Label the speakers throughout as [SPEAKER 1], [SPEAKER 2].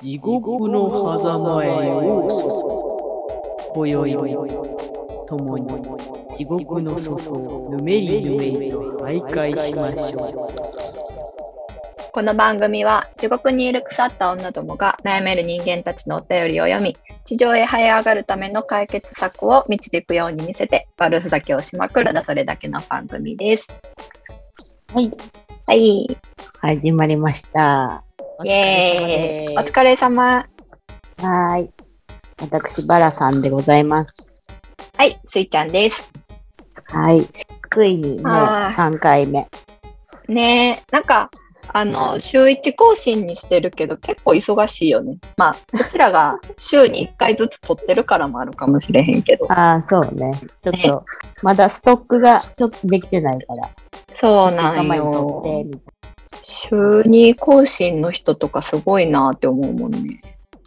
[SPEAKER 1] 地獄の狭間へようこそ。今宵も共に地獄の底をぬめりぬめりと徘徊しましょう。
[SPEAKER 2] この番組は地獄にいる腐った女どもが悩める人間たちのお便りを読み地上へ這い上がるための解決策を導くように見せて悪ふざけをしまくるだそれだけの番組です。
[SPEAKER 3] はい、
[SPEAKER 2] はい、
[SPEAKER 3] 始まりました。
[SPEAKER 2] イエーイお
[SPEAKER 3] お疲
[SPEAKER 2] 疲れ様。
[SPEAKER 3] はーい。私、バラさんでございます。
[SPEAKER 2] はい、スイちゃんです。
[SPEAKER 3] はい。ついにね、
[SPEAKER 2] あ
[SPEAKER 3] 3回目。
[SPEAKER 2] ねえ、なんか、あの、週1更新にしてるけど結構忙しいよね。まあ、こちらが 週に1回ずつ撮ってるからもあるかもしれへんけど。
[SPEAKER 3] ああ、そうね。ちょっと、まだストックがちょっとできてないから、
[SPEAKER 2] そうなんよ週2更新の人とかすごいなって思うもんね。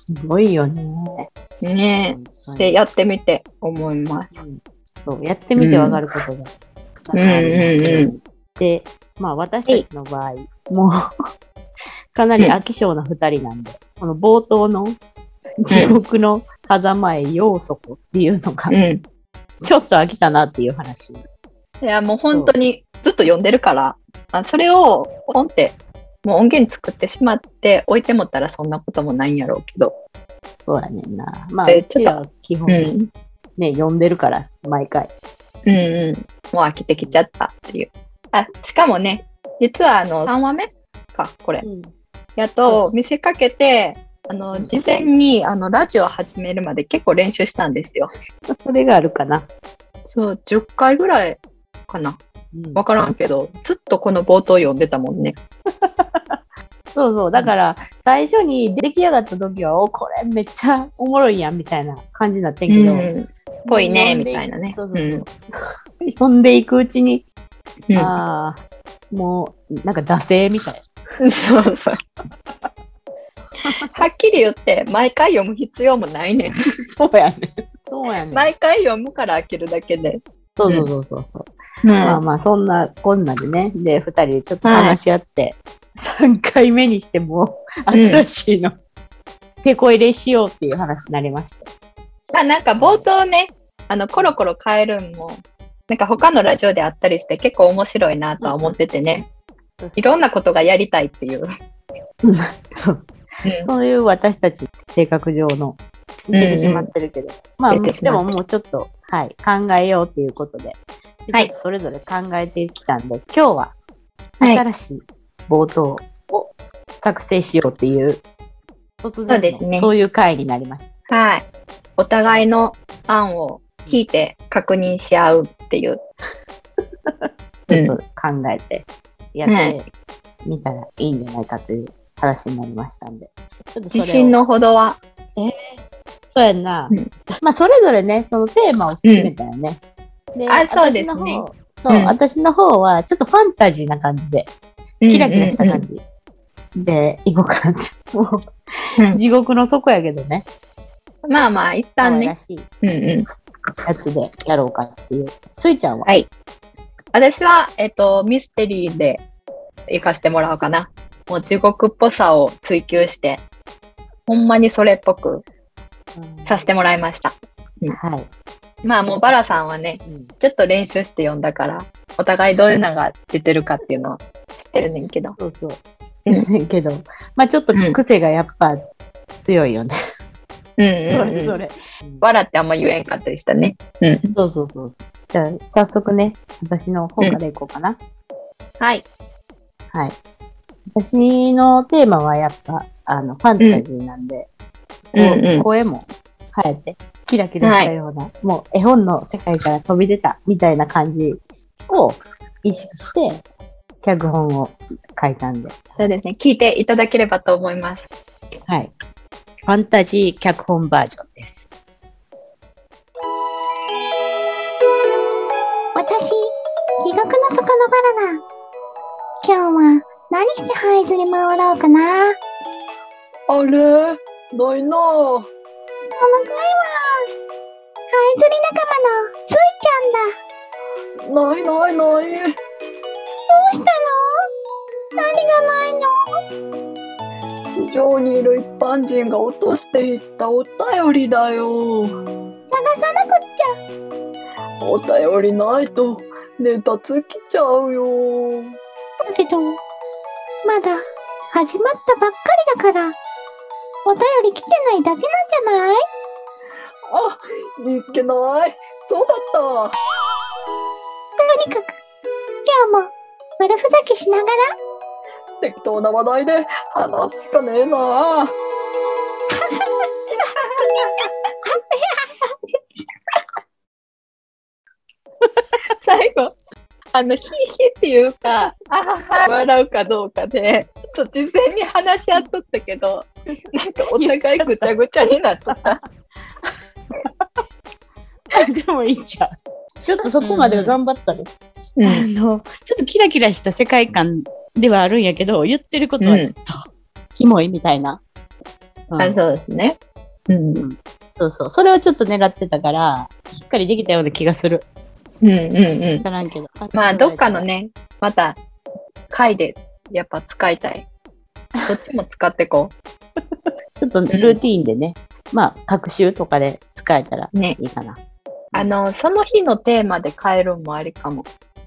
[SPEAKER 3] な。すごいよね。
[SPEAKER 2] ねえ。で、やってみて思います。
[SPEAKER 3] うんそう、やってみてわかることが。
[SPEAKER 2] うんうんうん
[SPEAKER 3] で、まあ私たちの場合、もう、かなり飽き性な二人なんで、この冒頭の地獄の狭間へようそこっていうのが、
[SPEAKER 2] うん。
[SPEAKER 3] ちょっと飽きたなっていう話。
[SPEAKER 2] いや、もう本当にずっと読んでるから、あそれをポンって、もう音源作ってしまって置いてもったらそんなこともないんやろうけど。
[SPEAKER 3] そうやねんな。まあ、ちらは基本
[SPEAKER 2] うん。
[SPEAKER 3] ね、読んでるから、毎回。
[SPEAKER 2] うんうん。もう飽きてきちゃったっていう。あ、しかもね、実はあの、3話目か、これ。やと見せかけて、あの、事前にあの、ラジオ始めるまで結構練習したんですよ。
[SPEAKER 3] それがあるかな。
[SPEAKER 2] そう、10回ぐらいかな。
[SPEAKER 3] うん
[SPEAKER 2] わからんけど、ずっとこの冒頭読んでたもんね。
[SPEAKER 3] そうそう。だから、最初に出来上がった時は、お、これめっちゃおもろいやん、みたいな感じになってんけど。
[SPEAKER 2] うん。ぽいねみたいなね
[SPEAKER 3] そうそうそう。読んでいくうちに、
[SPEAKER 2] うん
[SPEAKER 3] ああ、もう、なんか惰性みたい。
[SPEAKER 2] そうそう。はっきり言って、毎回読む必要もないねん。
[SPEAKER 3] そうやね。そうやね。
[SPEAKER 2] 毎回読むから飽きるだけで。
[SPEAKER 3] そうそうそうそうそう。
[SPEAKER 2] うん
[SPEAKER 3] まあまあ、そんなこんなでね、で、二人でちょっと話し合って、三回目にしても、
[SPEAKER 2] うん
[SPEAKER 3] 新しいの、手こ入れしようっていう話になりました。
[SPEAKER 2] まあなんか冒頭ね、あの、コロコロ変えるんも、なんか他のラジオであったりして結構面白いなとは思っててね、いろんなことがやりたいっていう。
[SPEAKER 3] そう。
[SPEAKER 2] うん。
[SPEAKER 3] そういう私たち、性格上の、出てしまってるけど、まあ、
[SPEAKER 2] 出てし
[SPEAKER 3] でも
[SPEAKER 2] まってる。
[SPEAKER 3] もうちょっと、はい、考えようっていうことで、
[SPEAKER 2] はい。
[SPEAKER 3] それぞれ考えてきたんで、今日は、
[SPEAKER 2] はい。
[SPEAKER 3] 新しい冒頭を作成しようっていう、突
[SPEAKER 2] そう
[SPEAKER 3] 然
[SPEAKER 2] ですね。
[SPEAKER 3] のそういう回になりました。
[SPEAKER 2] はい。お互いの案を聞いて確認し合うっていう。
[SPEAKER 3] ちょっと考えてやってみたらいいんじゃないかという話になりましたんで。
[SPEAKER 2] 自信のほどは。
[SPEAKER 3] そうやんな。
[SPEAKER 2] うん
[SPEAKER 3] まあ、それぞれね、そのテーマを決めたよね。で
[SPEAKER 2] あそうですね
[SPEAKER 3] そう、
[SPEAKER 2] うん
[SPEAKER 3] 私の方は、ちょっとファンタジーな感じで、キラキラした感じで、いこうかなって。も
[SPEAKER 2] うん
[SPEAKER 3] う、地獄の底やけどね。
[SPEAKER 2] まあまあ、一
[SPEAKER 3] 可
[SPEAKER 2] 旦ね。うんうん。
[SPEAKER 3] やつでやろうかっていう。ついちゃんは、
[SPEAKER 2] はい。私は、えっと、ミステリーで行かせてもらおうかな。もう地獄っぽさを追求して、ほんまにそれっぽく
[SPEAKER 3] うん
[SPEAKER 2] させてもらいました。
[SPEAKER 3] はい。
[SPEAKER 2] まあもうバラさんはね、
[SPEAKER 3] うん
[SPEAKER 2] ちょっと練習して読んだから、お互いどういうのが出てるかっていうのは知ってるねんけど。
[SPEAKER 3] そうそう。
[SPEAKER 2] うん
[SPEAKER 3] けど、まあちょっと癖がやっぱ強いよね。
[SPEAKER 2] うん
[SPEAKER 3] そ
[SPEAKER 2] うん、うん。
[SPEAKER 3] れぞれ。
[SPEAKER 2] 笑ってあんま言えんかったりしたね。うん。
[SPEAKER 3] そうそうそう。じゃあ、早速ね、私の方からいこうかな。
[SPEAKER 2] はい。
[SPEAKER 3] はい。私のテーマはやっぱ、あの、ファンタジーなんで、
[SPEAKER 2] うんう
[SPEAKER 3] 声も変えて、キラキラしたような、もう絵本の世界から飛び出たみたいな感じを意識して、脚本を書いたんで、
[SPEAKER 2] そうですね。聞いていただければと思います。
[SPEAKER 3] はい。ファンタジー脚本バージョンです。
[SPEAKER 4] 私、地獄の底のバナナ。今日は何して這いずり回ろうかな。
[SPEAKER 2] あれ？ないなぁ。
[SPEAKER 4] 向かいは、ハエ釣り仲間のスイちゃんだ。
[SPEAKER 2] ないないない。
[SPEAKER 4] どうしたの？何がないの？
[SPEAKER 2] 地上にいる一般人が落としていったお便りだよ。
[SPEAKER 4] 探さなくっちゃ。
[SPEAKER 2] お便りないとネタ尽きちゃうよ。
[SPEAKER 4] だけど、まだ始まったばっかりだから、お便り来てないだけなんじゃない？
[SPEAKER 2] あ、いけない。そうだった。
[SPEAKER 4] とにかく、今日も悪ふざけしながら、
[SPEAKER 2] 適当な話題で話すしかねえな。最後、あの、ヒーヒーっていうか、笑うかどうかで、ちょっと事前に話し合っとったけど、なんかお互いぐちゃぐちゃになっとった。
[SPEAKER 3] でもいいじゃん。ちょっとそこまで頑張ったね。
[SPEAKER 2] う
[SPEAKER 3] あの、ちょっとキラキラした世界観ではあるんやけど、言ってることはちょっと、キモいみたいな。うん
[SPEAKER 2] あそうですね。うん。
[SPEAKER 3] そうそう。それをちょっと狙ってたから、しっかりできたような気がする。
[SPEAKER 2] うんうんうん
[SPEAKER 3] わ。からんけど。
[SPEAKER 2] まあ、どっかの。ね、また、回で、やっぱ使いたい。どっちも使ってこ
[SPEAKER 3] ちょっとルーティーンでね、まあ、学習とかで使えたら
[SPEAKER 2] う。ね。
[SPEAKER 3] いいかな。
[SPEAKER 2] あの、その日のテーマで変えるのもありかも。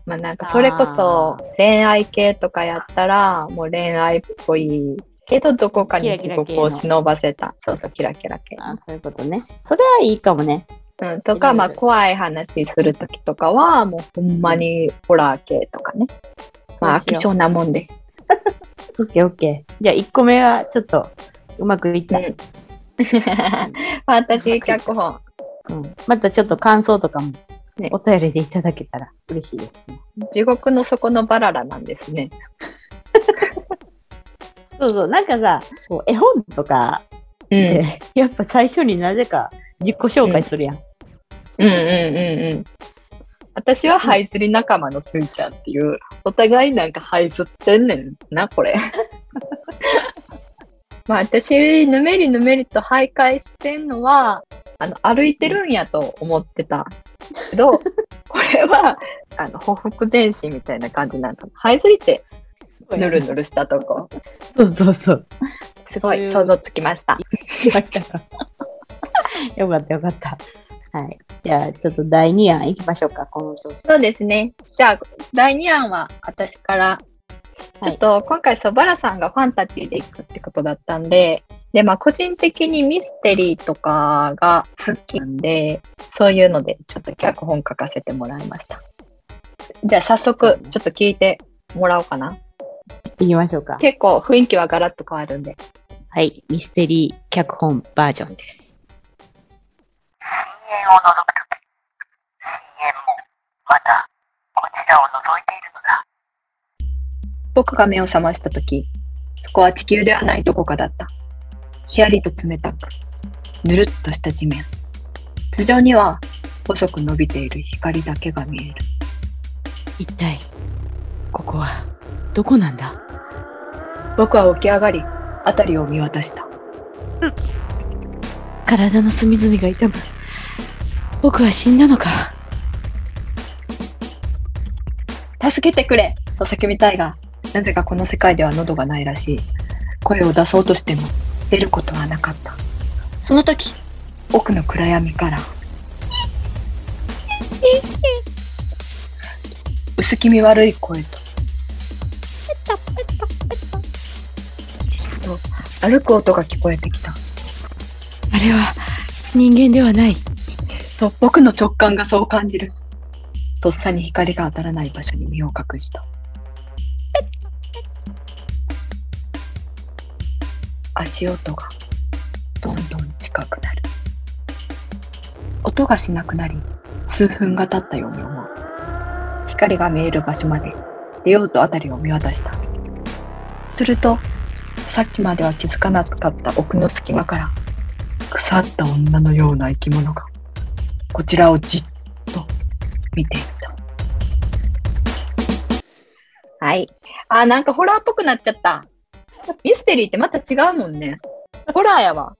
[SPEAKER 2] まあなんか、それこそ
[SPEAKER 3] あ
[SPEAKER 2] 恋愛系とかやったら、もう恋愛っぽいけど、どこかに
[SPEAKER 3] キラキ
[SPEAKER 2] 地
[SPEAKER 3] ラ系の
[SPEAKER 2] 獄を忍ばせた。そうそう、キラキラ系。
[SPEAKER 3] あそういうことね。それはいいかもね。
[SPEAKER 2] うん、とか、まあ、怖い話するときとかは、もうほんまにホラー系とかね。まあ、飽き性なもんで。
[SPEAKER 3] オッケーオッケー。じゃあ、1個目はちょっとうまくいった。
[SPEAKER 2] うんファンタジー脚本。
[SPEAKER 3] うんまたちょっと感想とかも、
[SPEAKER 2] ね
[SPEAKER 3] お便りでいただけたら嬉しいですね。
[SPEAKER 2] 地獄の底のバララなんですね。
[SPEAKER 3] そうそう、なんかさ、こう絵本とか
[SPEAKER 2] うん。
[SPEAKER 3] で、やっぱ最初になぜか自己紹介するやん。
[SPEAKER 2] うんうんうんうん。私はハイズリ仲間のスイちゃんっていう、お互いなんかハイズってんねんな、これ。まあ私、ぬめりぬめりと徘徊してんのは、あの、歩いてるんやと思ってた。けど、これは、あの、ほふく前進みたいな感じなんかな。ハイズリって、ぬるぬるしたとこ。
[SPEAKER 3] そうそうそう。
[SPEAKER 2] すごい想像つきました。
[SPEAKER 3] よかったよかった。はい。じゃあ、ちょっと第2案いきましょうか、この。
[SPEAKER 2] そうですね。じゃあ、第2案は私から。ちょっと今回、そばらさんがファンタジーで行くってことだったんで、で、まあ、個人的にミステリーとかが好きなんで、そういうので、ちょっと脚本書かせてもらいました。じゃあ、早速、ちょっと聞いてもらおうかな。
[SPEAKER 3] いきましょうか。
[SPEAKER 2] 結構雰囲気はガラッと変わるんで。
[SPEAKER 3] はい。ミステリー脚本バージョンです。
[SPEAKER 5] 深淵を覗くとき、深淵もまたこちらを覗いているのだ。
[SPEAKER 2] 僕が目を覚ましたとき、そこは地球ではないどこかだった。ひやりと冷たく、ぬるっとした地面。頭上には細く伸びている光だけが見える。
[SPEAKER 3] 一体、ここは、どこなんだ？
[SPEAKER 2] 僕は起き上がり、辺りを見渡した。
[SPEAKER 3] 体の隅々が痛む。僕は死んだのか？
[SPEAKER 2] 助けてくれと叫びたいが、なぜかこの世界では喉がないらしい。声を出そうとしても出ることはなかった。その時、奥の暗闇から、薄気味悪い声と、と歩く音が聞こえてきた。
[SPEAKER 3] あれは、人間ではない。
[SPEAKER 2] と僕の直感がそう感じる。とっさに光が当たらない場所に身を隠した。足音がどんどん近くなる。音がしなくなり、数分が経ったように思う。光が見える場所まで出ようと辺りを見渡した。すると、さっきまでは気づかなかった奥の隙間から、腐った女のような生き物がこちらをじっと見ていた。はい。あ、なんかホラーっぽくなっちゃった。ミステリーってまた違うもんね。ホラーやわ。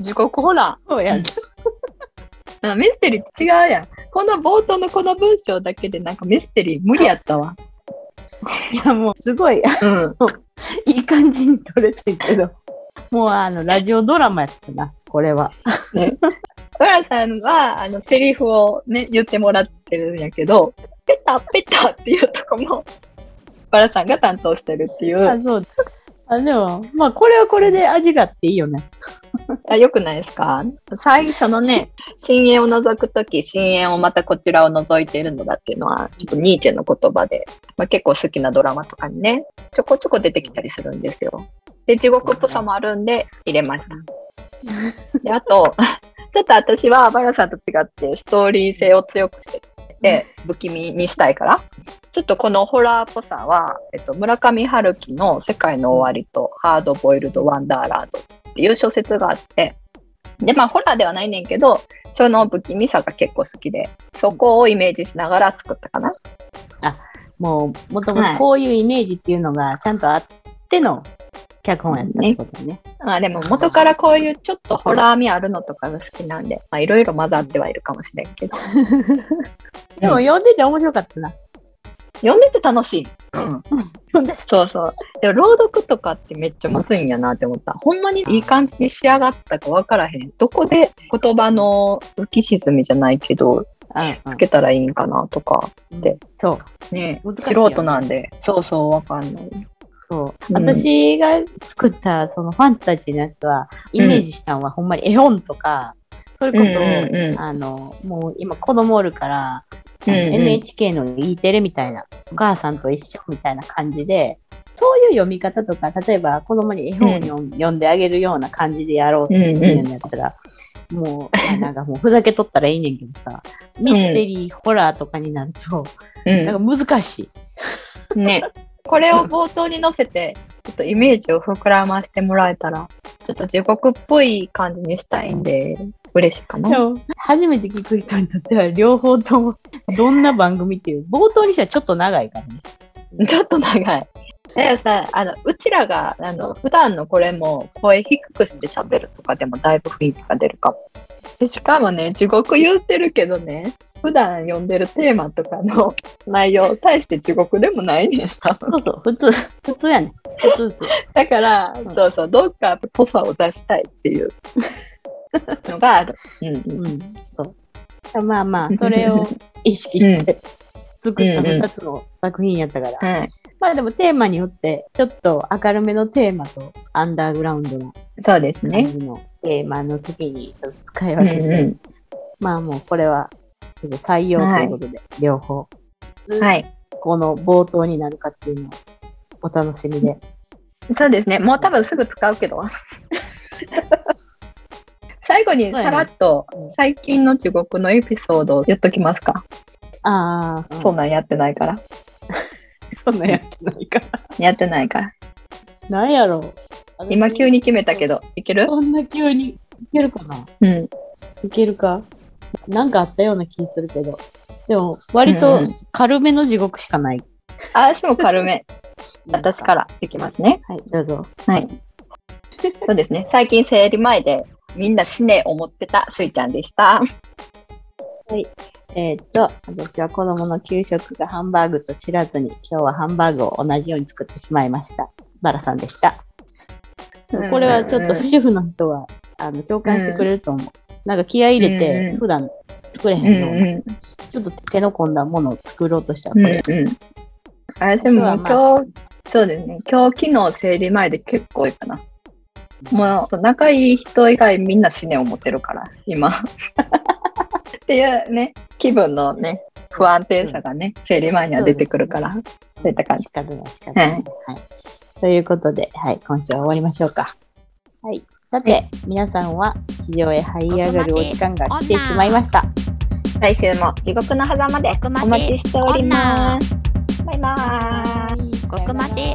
[SPEAKER 2] 地獄ホラ
[SPEAKER 3] そうやん。
[SPEAKER 2] ー。あミステリーって違うやん。この冒頭のこの文章だけでなんかミステリー無理やったわ。
[SPEAKER 3] いや、もう、すごい、
[SPEAKER 2] うん。
[SPEAKER 3] いい感じに撮れてるけど、もう、あの、ラジオドラマやったな、これは。
[SPEAKER 2] トラさんは、あの、セリフをね、言ってもらってるんやけど、ペタペタっていうとこも、バラさんが担当してるっていう。
[SPEAKER 3] あ、そう。あ、でも、まあ、これはこれで味があっていいよね。
[SPEAKER 2] あよくないですか？最初のね、深淵を覗くとき、深淵をまたこちらを覗いているのだっていうのは、ちょっとニーチェの言葉で、まあ、結構好きなドラマとかにね、ちょこちょこ出てきたりするんですよ。で、地獄っぽさもあるんで入れました。で、あと、ちょっと私はバラさんと違ってストーリー性を強くしてて、不気味にしたいから、ちょっとこのホラーっぽさは、えっと、村上春樹の世界の終わりとハードボイルドワンダーラードっていう小説があって、で、まあ、ホラーではないねんけど、その不気味さが結構好きで、そこをイメージしながら作ったかな。
[SPEAKER 3] もう、もともとこういうイメージっていうのがちゃんとあっての脚本やったってことね。
[SPEAKER 2] まあ、でも元からこういうちょっとホラー味あるのとかが好きなんで、まあ、いろいろ混ざってはいるかもしれんけど、
[SPEAKER 3] でも、読んでて面白かったな。
[SPEAKER 2] 読んでて楽しい。うん。そうそう。でも朗読とかってめっちゃむずいんやなって思った。ほんまにいい感じに仕上がったかわからへん。どこで言葉の浮き沈みじゃないけど、つけたらいいんかなとか。で
[SPEAKER 3] そう。
[SPEAKER 2] ね、
[SPEAKER 3] 難しいよ
[SPEAKER 2] 素人なんで。そうそう、わかんない。
[SPEAKER 3] そう。
[SPEAKER 2] うん
[SPEAKER 3] 私が作ったそのファンタジーのやつは、イメージしたのはほんまに絵本とか、それこそ、
[SPEAKER 2] うんうんうん
[SPEAKER 3] あの、もう今子供おるから、
[SPEAKER 2] うんうん
[SPEAKER 3] NHK の E テレみたいな、お母さんと一緒みたいな感じで、そういう読み方とか、例えば子供に絵本を読ん読んであげるような感じでやろうっていうのやったら、もう、あなんかもうふざけとったらいいねんけどさ、ミステリー、ホラーとかになると、
[SPEAKER 2] うん
[SPEAKER 3] なんか難しい。
[SPEAKER 2] ね。これを冒頭に載せて、ちょっとイメージを膨らませてもらえたら、ちょっと地獄っぽい感じにしたいんで、嬉しいかな。
[SPEAKER 3] 初めて聞く人にとっては両方ともどんな番組っていう冒頭にしてはちょっと長いからね。
[SPEAKER 2] ちょっと長い。だからさ、あの、うちらが、あの、普段のこれも声低くして喋るとかでもだいぶ雰囲気が出るかも。でしかもね、地獄言ってるけどね、普段読んでるテーマとかの 内容、大して地獄でもないねん、
[SPEAKER 3] そうそう、普通、普通やねん。普通普通。
[SPEAKER 2] だから、そうそう、どっかっぽさを出したいっていうのがある。うんうん。
[SPEAKER 3] うん、そう。まあまあ、それを 意識して作った2つの作品やったから。
[SPEAKER 2] はい。
[SPEAKER 3] まあでもテーマによって、ちょっと明るめのテーマとアンダーグラウンドな
[SPEAKER 2] そうです
[SPEAKER 3] 感
[SPEAKER 2] ね。
[SPEAKER 3] じのテーマの時に使い分けて、
[SPEAKER 2] うんう
[SPEAKER 3] まあもうこれはちょっと採用ということで、両方。
[SPEAKER 2] はい。
[SPEAKER 3] この冒頭になるかっていうのをお楽しみで。
[SPEAKER 2] そうですね。もう多分すぐ使うけど。最後にさらっと最近の地獄のエピソードを言っときますか？
[SPEAKER 3] ああ、
[SPEAKER 2] そんなんやってないから。
[SPEAKER 3] そんなんやってないから。
[SPEAKER 2] やってないから。
[SPEAKER 3] なんやろう。
[SPEAKER 2] 今急に決めたけど、いける？
[SPEAKER 3] そんな急にいけるかな？
[SPEAKER 2] うん。
[SPEAKER 3] いけるか？なんかあったような気するけど。でも、割と
[SPEAKER 2] うん
[SPEAKER 3] 軽めの地獄しかない。
[SPEAKER 2] あ、私も軽め。私からいきますね。
[SPEAKER 3] はい、どうぞ。
[SPEAKER 2] はい。そうですね。最近生理前でみんな死ね思ってたスイちゃんでした。
[SPEAKER 3] えーっと、私は子供の給食がハンバーグと知らずに、今日はハンバーグを同じように作ってしまいました。バラさんでした。これはちょっと主婦の人は、あの、共感してくれると思う。なんか気合い入れ
[SPEAKER 2] うん
[SPEAKER 3] て、
[SPEAKER 2] うん
[SPEAKER 3] 普段作れへ
[SPEAKER 2] うん
[SPEAKER 3] んような、
[SPEAKER 2] う
[SPEAKER 3] ちょっと手の込んだものを作ろうとした。これ。
[SPEAKER 2] うんうん。私も
[SPEAKER 3] あとはま
[SPEAKER 2] 今日、そうですね。今日昨日生理前で結構多いかな。もう仲いい人以外みんな死ね思ってるから、今。っていうね、気分のね、不安定さがね、生理前には出てくるから、そういった感じ。
[SPEAKER 3] 仕方ない、仕方ない。はい。ということで、はい、今週は終わりましょうか。はい。さて、皆さんは地上へ這い上がるお時間が来てしまいました。
[SPEAKER 2] 来週も地獄の狭間でお待ちしております。バイバーイ。
[SPEAKER 6] 極マジ